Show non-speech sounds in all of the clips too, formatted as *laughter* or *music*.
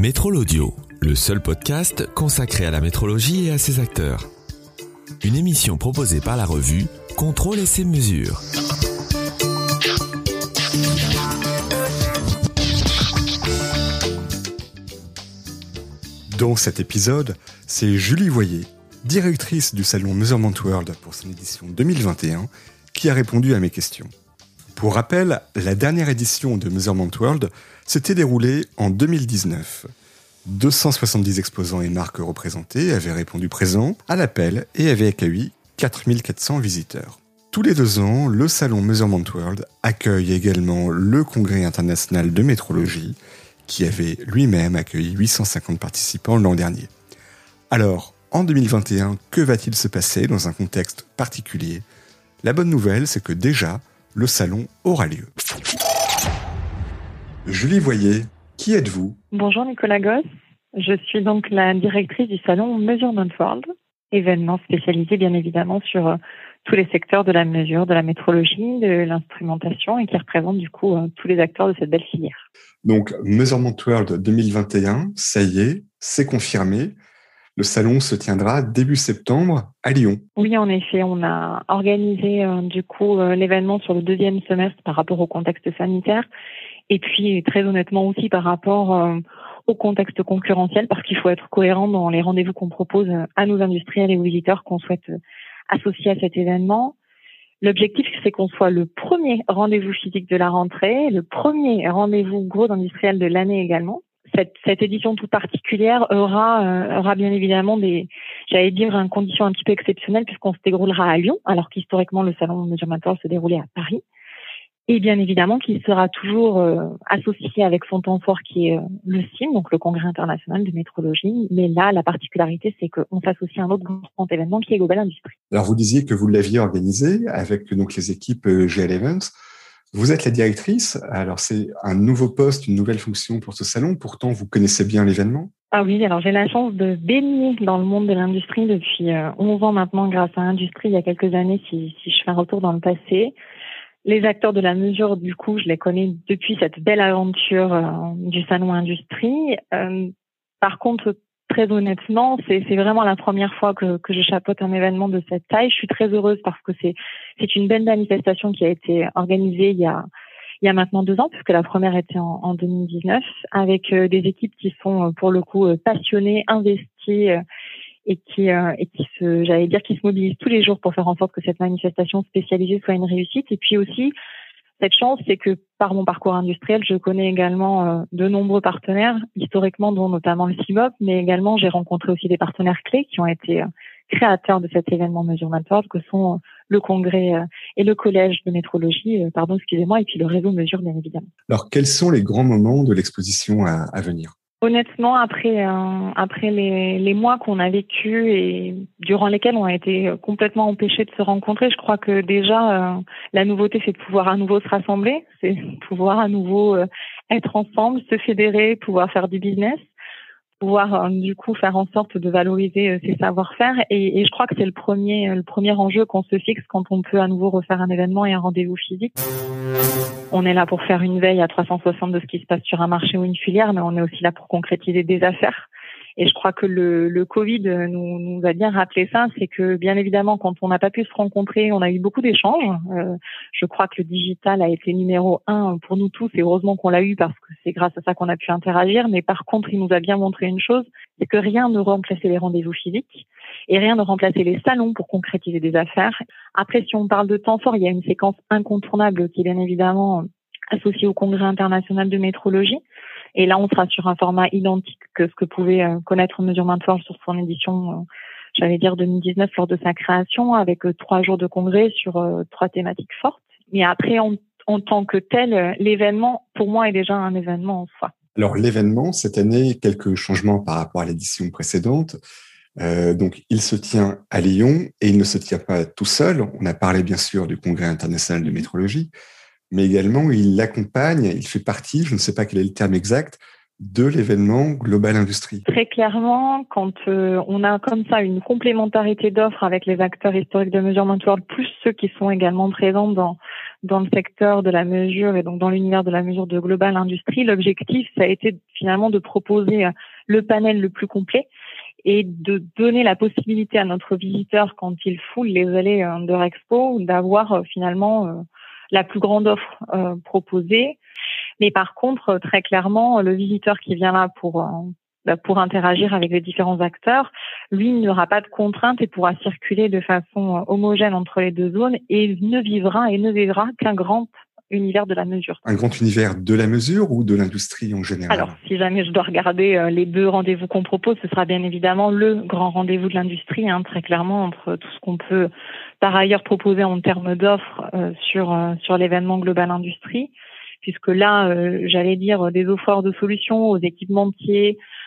Métro l'audio, le seul podcast consacré à la métrologie et à ses acteurs. Une émission proposée par la revue Contrôle et ses mesures. Dans cet épisode, c'est Julie Voyer, directrice du salon Measurement World pour son édition 2021, qui a répondu à mes questions. Pour rappel, la dernière édition de Measurement World s'était déroulée en 2019. 270 exposants et marques représentées avaient répondu présent à l'appel et avaient accueilli 4400 visiteurs. Tous les deux ans, le salon Measurement World accueille également le congrès international de métrologie, qui avait lui-même accueilli 850 participants l'an dernier. Alors, en 2021, que va-t-il se passer dans un contexte particulier? La bonne nouvelle, c'est que déjà, le salon aura lieu. Julie Voyer, qui êtes-vous? Bonjour Nicolas Goss, je suis donc la directrice du salon Measurement World, événement spécialisé bien évidemment sur euh, tous les secteurs de la mesure, de la métrologie, de l'instrumentation et qui représente du coup euh, tous les acteurs de cette belle filière. Donc Measurement World 2021, ça y est, c'est confirmé. Le salon se tiendra début septembre à Lyon. Oui, en effet, on a organisé euh, du coup euh, l'événement sur le deuxième semestre par rapport au contexte sanitaire et puis très honnêtement aussi par rapport euh, au contexte concurrentiel parce qu'il faut être cohérent dans les rendez-vous qu'on propose à nos industriels et aux visiteurs qu'on souhaite associer à cet événement. L'objectif, c'est qu'on soit le premier rendez-vous physique de la rentrée, le premier rendez-vous gros industriel de l'année également cette, cette, édition toute particulière aura, euh, aura bien évidemment des, j'allais dire, une condition un petit peu exceptionnelle puisqu'on se déroulera à Lyon, alors qu'historiquement le salon Mesurement se déroulait à Paris. Et bien évidemment qu'il sera toujours euh, associé avec son temps fort qui est euh, le CIM, donc le Congrès international de métrologie. Mais là, la particularité, c'est qu'on s'associe à un autre grand événement qui est Global Industrie. Alors vous disiez que vous l'aviez organisé avec donc les équipes GL Events. Vous êtes la directrice, alors c'est un nouveau poste, une nouvelle fonction pour ce salon, pourtant vous connaissez bien l'événement ah oui, alors j'ai la chance de baigner dans le monde de l'industrie depuis 11 euh, ans maintenant grâce à l'industrie il y a quelques années si, si je fais un retour dans le passé. Les acteurs de la mesure, du coup, je les connais depuis cette belle aventure euh, du salon industrie. Euh, par contre, très honnêtement, c'est vraiment la première fois que, que, je chapeaute un événement de cette taille. Je suis très heureuse parce que c'est une belle manifestation qui a été organisée il y a il y a maintenant deux ans, puisque la première était en, en 2019, avec euh, des équipes qui sont euh, pour le coup euh, passionnées, investies et qui et qui se j'allais dire qui se mobilisent tous les jours pour faire en sorte que cette manifestation spécialisée soit une réussite. Et puis aussi cette chance, c'est que par mon parcours industriel, je connais également euh, de nombreux partenaires, historiquement, dont notamment le CIMOP, mais également j'ai rencontré aussi des partenaires clés qui ont été euh, créateurs de cet événement Measurement World, que sont euh, le congrès et le collège de métrologie, pardon, excusez-moi, et puis le réseau Mesure, bien évidemment. Alors, quels sont les grands moments de l'exposition à venir? Honnêtement, après euh, les mois qu'on a vécu et durant lesquels on a été complètement empêchés de se rencontrer, je crois que déjà euh, la nouveauté c'est de pouvoir à nouveau se rassembler, c'est pouvoir à nouveau euh, être ensemble, se fédérer, pouvoir faire du business pouvoir euh, du coup faire en sorte de valoriser euh, ses savoir-faire et, et, je crois que c'est le premier le premier enjeu qu'on se fixe quand on peut à nouveau refaire un événement et un rendez-vous physique. On est là pour faire une veille à 360 de ce qui se passe sur un marché ou une filière, mais on est aussi là pour concrétiser des affaires. Et je crois que le, Covid nous, nous a bien rappelé ça, c'est que bien évidemment, quand on n'a pas pu se rencontrer, on a eu beaucoup d'échanges. Euh, je crois que le digital a été numéro un pour nous tous, et heureusement qu'on l'a eu parce que c'est grâce à ça qu'on a pu interagir. Mais par contre, il nous a bien montré une chose, c'est que rien ne remplaçait les rendez-vous physiques et rien ne remplaçait les salons pour concrétiser des affaires. Après, si on parle de temps fort, il y a une séquence incontournable qui est bien évidemment associée au Congrès international de métrologie et là, on sera sur un format identique que ce que pouvait euh, connaître Mesurement Forge sur son édition, euh, j'allais dire 2019, lors de sa création, avec euh, trois jours de congrès sur trois thématiques fortes. Mais après, en, en tant que tel, l'événement, pour moi, est déjà un événement en soi. Alors, l'événement, cette année, quelques changements par rapport à l'édition précédente. Euh, donc, il se tient à Lyon et il ne se tient pas tout seul. On a parlé bien sûr du Congrès international de métrologie, mais également il l'accompagne, il fait partie, je ne sais pas quel est le terme exact, de l'événement Global Industrie. Très clairement, quand euh, on a comme ça une complémentarité d'offres avec les acteurs historiques de Measurement World, plus ceux qui sont également présents dans dans le secteur de la mesure et donc dans l'univers de la mesure de Global Industrie, l'objectif, ça a été finalement de proposer le panel le plus complet et de donner la possibilité à notre visiteur, quand il foule les allées de Rexpo, d'avoir finalement la plus grande offre proposée. Mais par contre, très clairement, le visiteur qui vient là pour bah, pour interagir avec les différents acteurs, lui n'aura pas de contraintes et pourra circuler de façon euh, homogène entre les deux zones et ne vivra et ne vivra qu'un grand univers de la mesure. Un grand univers de la mesure ou de l'industrie en général? Alors, si jamais je dois regarder euh, les deux rendez-vous qu'on propose, ce sera bien évidemment le grand rendez-vous de l'industrie, hein, très clairement, entre tout ce qu'on peut par ailleurs proposer en termes d'offres euh, sur, sur l'événement Global Industrie, puisque là, j'allais dire des offres de solutions aux équipementiers, euh,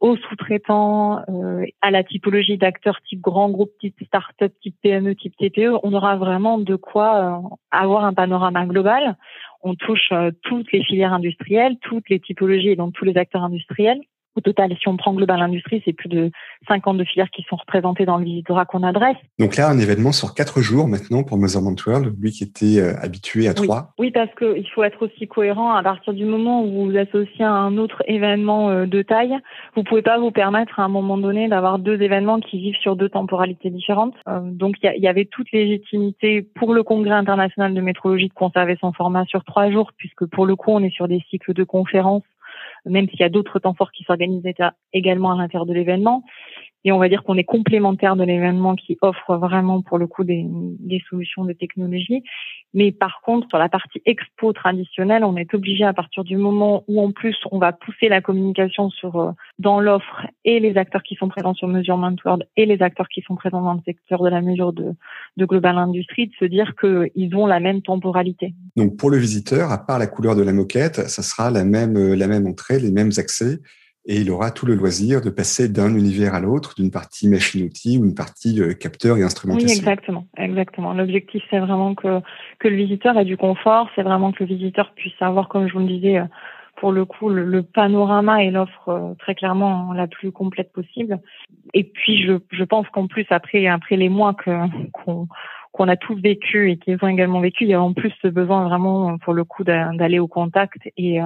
aux sous-traitants, euh, à la typologie d'acteurs type grand groupe, type start-up, type PME, type TPE, on aura vraiment de quoi euh, avoir un panorama global. On touche toutes les filières industrielles, toutes les typologies et donc tous les acteurs industriels. Au total, si on prend Global Industrie, c'est plus de 52 filières qui sont représentées dans le visitorat qu'on adresse. Donc là, un événement sur quatre jours maintenant pour Measurement World, lui qui était euh, habitué à trois. Oui, parce qu'il faut être aussi cohérent à partir du moment où vous vous associez à un autre événement euh, de taille. Vous pouvez pas vous permettre à un moment donné d'avoir deux événements qui vivent sur deux temporalités différentes. Euh, donc il y, y, avait toute légitimité pour le Congrès international de métrologie de conserver son format sur trois jours, puisque pour le coup, on est sur des cycles de conférences même s'il y a d'autres temps forts qui s'organisent également à l'intérieur de l'événement. Et on va dire qu'on est complémentaire de l'événement qui offre vraiment pour le coup des, des, solutions de technologie. Mais par contre, sur la partie expo traditionnelle, on est obligé à partir du moment où en plus on va pousser la communication sur euh, dans l'offre et les acteurs qui sont présents sur Measurement World et les acteurs qui sont présents dans le secteur de la mesure de, de Global Industry, de se dire qu'ils ont la même temporalité. Donc pour le visiteur, à part la couleur de la moquette, ça sera la même la même entrée, les mêmes accès et il aura tout le loisir de passer d'un univers à l'autre, d'une partie machine outil ou une partie euh, capteur et instrumentation. Oui, exactement, exactement. L'objectif, c'est vraiment que, que le visiteur ait du confort, c'est vraiment que le visiteur puisse avoir, comme je vous le disais, euh, pour le coup, le, panorama et l'offre euh, très clairement la plus complète possible. Et puis, je, je pense qu'en plus, après, après les mois qu'on, qu'on a tous vécu et qu'ils ont également vécu, il y a en plus ce besoin vraiment, pour le coup, d'aller au contact et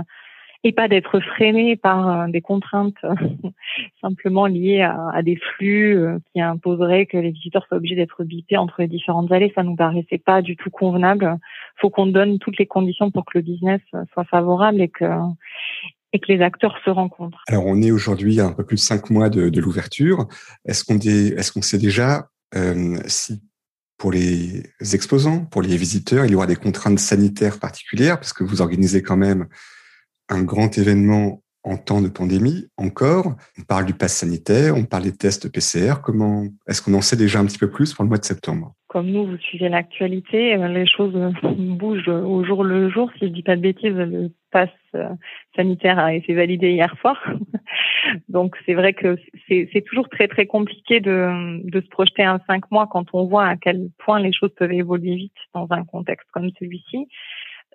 et pas d'être freiné par euh, des contraintes euh, *laughs* simplement liées à, des flux euh, qui imposeraient que les visiteurs soient obligés d'être bipés entre les différentes allées. Ça nous paraissait pas du tout convenable. Faut qu'on donne toutes les conditions pour que le business soit favorable et que et que les acteurs se rencontrent. Alors, on est aujourd'hui à un peu plus de cinq mois de, de l'ouverture. Est-ce qu'on est, qu'on sait déjà euh, si pour les exposants, pour les visiteurs, il y aura des contraintes sanitaires particulières? Parce que vous organisez quand même un grand événement en temps de pandémie encore. On parle du pass sanitaire, on parle des tests PCR. Comment est-ce qu'on en sait déjà un petit peu plus pour le mois de septembre? Comme nous, vous suivez l'actualité, euh, les choses *laughs* bougent au jour le jour. Si je dis pas de bêtises, le pass euh, sanitaire a été validé hier soir. *laughs* Donc c'est vrai que c'est toujours très très compliqué de, de se projeter un cinq mois quand on voit à quel point les choses peuvent évoluer vite dans un contexte comme celui-ci.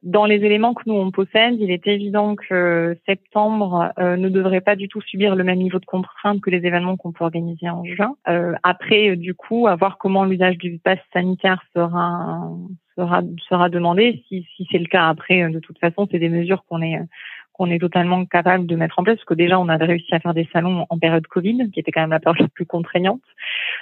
Dans les éléments que nous on possède, il est évident que septembre euh, ne devrait pas du tout subir le même niveau de contrainte que les événements qu'on peut organiser en juin. Euh, après, du coup, à voir comment l'usage du pass sanitaire sera sera sera demandé. Si, si c'est le cas, après, de toute façon, c'est des mesures qu'on est qu'on est totalement capable de mettre en place, parce que déjà, on avait réussi à faire des salons en période Covid, qui était quand même la période la plus contraignante.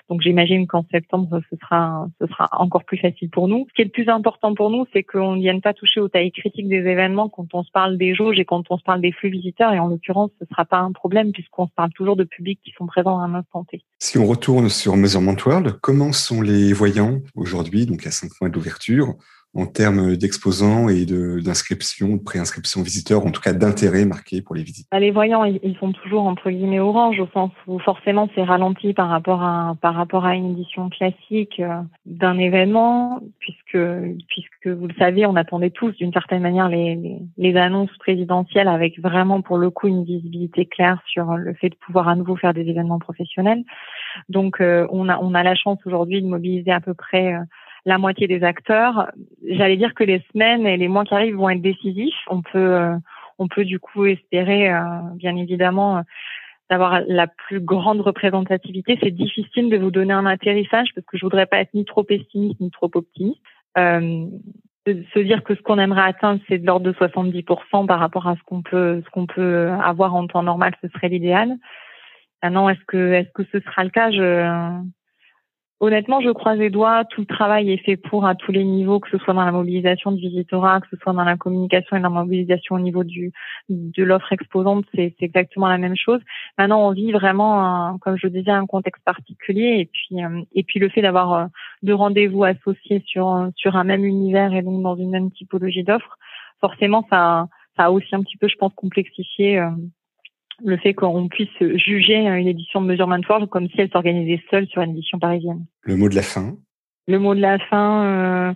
Donc, j'imagine qu'en septembre, ce sera, encore plus facile pour nous. Ce qui est le plus important pour nous, c'est qu'on ne vienne pas toucher aux tailles critiques des événements quand on se parle des jauges et quand on se parle des flux visiteurs. Et en l'occurrence, ce ne sera pas un problème puisqu'on se parle toujours de publics qui sont présents à un instant T. Si on retourne sur Measurement World, comment sont les voyants aujourd'hui, donc à cinq mois d'ouverture en termes d'exposants et d'inscription, de, de préinscription visiteurs, en tout cas d'intérêt marqué pour les visites bah, Les voyants, ils sont toujours entre guillemets orange, au sens où forcément c'est ralenti par rapport à par rapport à une édition classique euh, d'un événement, puisque puisque vous le savez, on attendait tous d'une certaine manière les, les, les annonces présidentielles avec vraiment pour le coup une visibilité claire sur le fait de pouvoir à nouveau faire des événements professionnels. Donc euh, on a on a la chance aujourd'hui de mobiliser à peu près euh, la moitié des acteurs. J'allais dire que les semaines et les mois qui arrivent vont être décisifs. On peut, euh, on peut du coup espérer, euh, bien évidemment, d'avoir la plus grande représentativité. C'est difficile de vous donner un atterrissage parce que je voudrais pas être ni trop pessimiste ni trop optimiste. Euh, se dire que ce qu'on aimerait atteindre, c'est de l'ordre de 70% par rapport à ce qu'on peut, ce qu'on peut avoir en temps normal, ce serait l'idéal. Maintenant, est-ce que, est-ce que ce sera le cas? Je, Honnêtement, je croise les doigts. Tout le travail est fait pour à tous les niveaux, que ce soit dans la mobilisation du visitorat, que ce soit dans la communication et la mobilisation au niveau du de l'offre exposante, c'est exactement la même chose. Maintenant, on vit vraiment, comme je disais, un contexte particulier et puis euh, et puis le fait d'avoir euh, deux rendez-vous associés sur sur un même univers et donc dans une même typologie d'offres, forcément, ça ça a aussi un petit peu, je pense, complexifié euh, le fait qu'on puisse juger une édition de Measurement World comme si elle s'organisait seule sur une édition parisienne. Le mot de la fin Le mot de la fin, euh,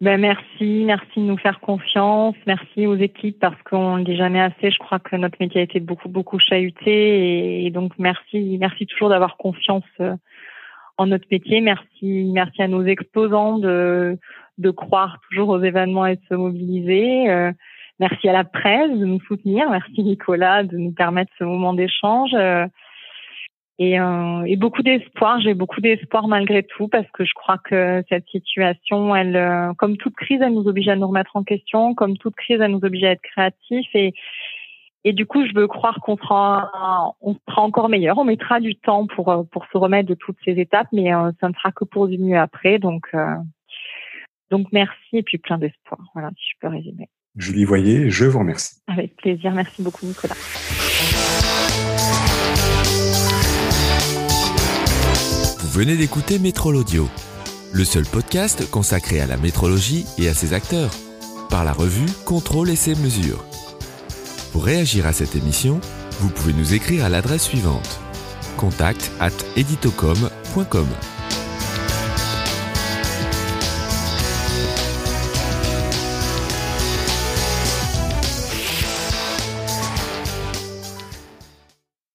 ben merci, merci de nous faire confiance, merci aux équipes parce qu'on ne dit jamais assez. Je crois que notre métier a été beaucoup beaucoup chahuté et, donc merci, merci toujours d'avoir confiance euh, en notre métier. Merci, merci à nos exposants de de croire toujours aux événements et de se mobiliser. Euh, Merci à la presse de nous soutenir. Merci Nicolas de nous permettre ce moment d'échange. Euh, et, euh, et, beaucoup d'espoir. J'ai beaucoup d'espoir malgré tout parce que je crois que cette situation, elle, euh, comme toute crise, elle nous oblige à nous remettre en question. Comme toute crise, elle nous oblige à être créatifs. Et, et du coup, je veux croire qu'on sera, on sera encore meilleur. On mettra du temps pour pour se remettre de toutes ces étapes, mais ça ne sera que pour du mieux après. Donc donc merci et puis plein d'espoir. Voilà, si je peux résumer. Julie Voyer, je vous remercie. Avec plaisir, merci beaucoup Nicolas. Vous venez d'écouter Métrolaudio, le seul podcast consacré à la métrologie et à ses acteurs, par la revue Contrôle et ses mesures. Pour réagir à cette émission, vous pouvez nous écrire à l'adresse suivante contact at editocom.com.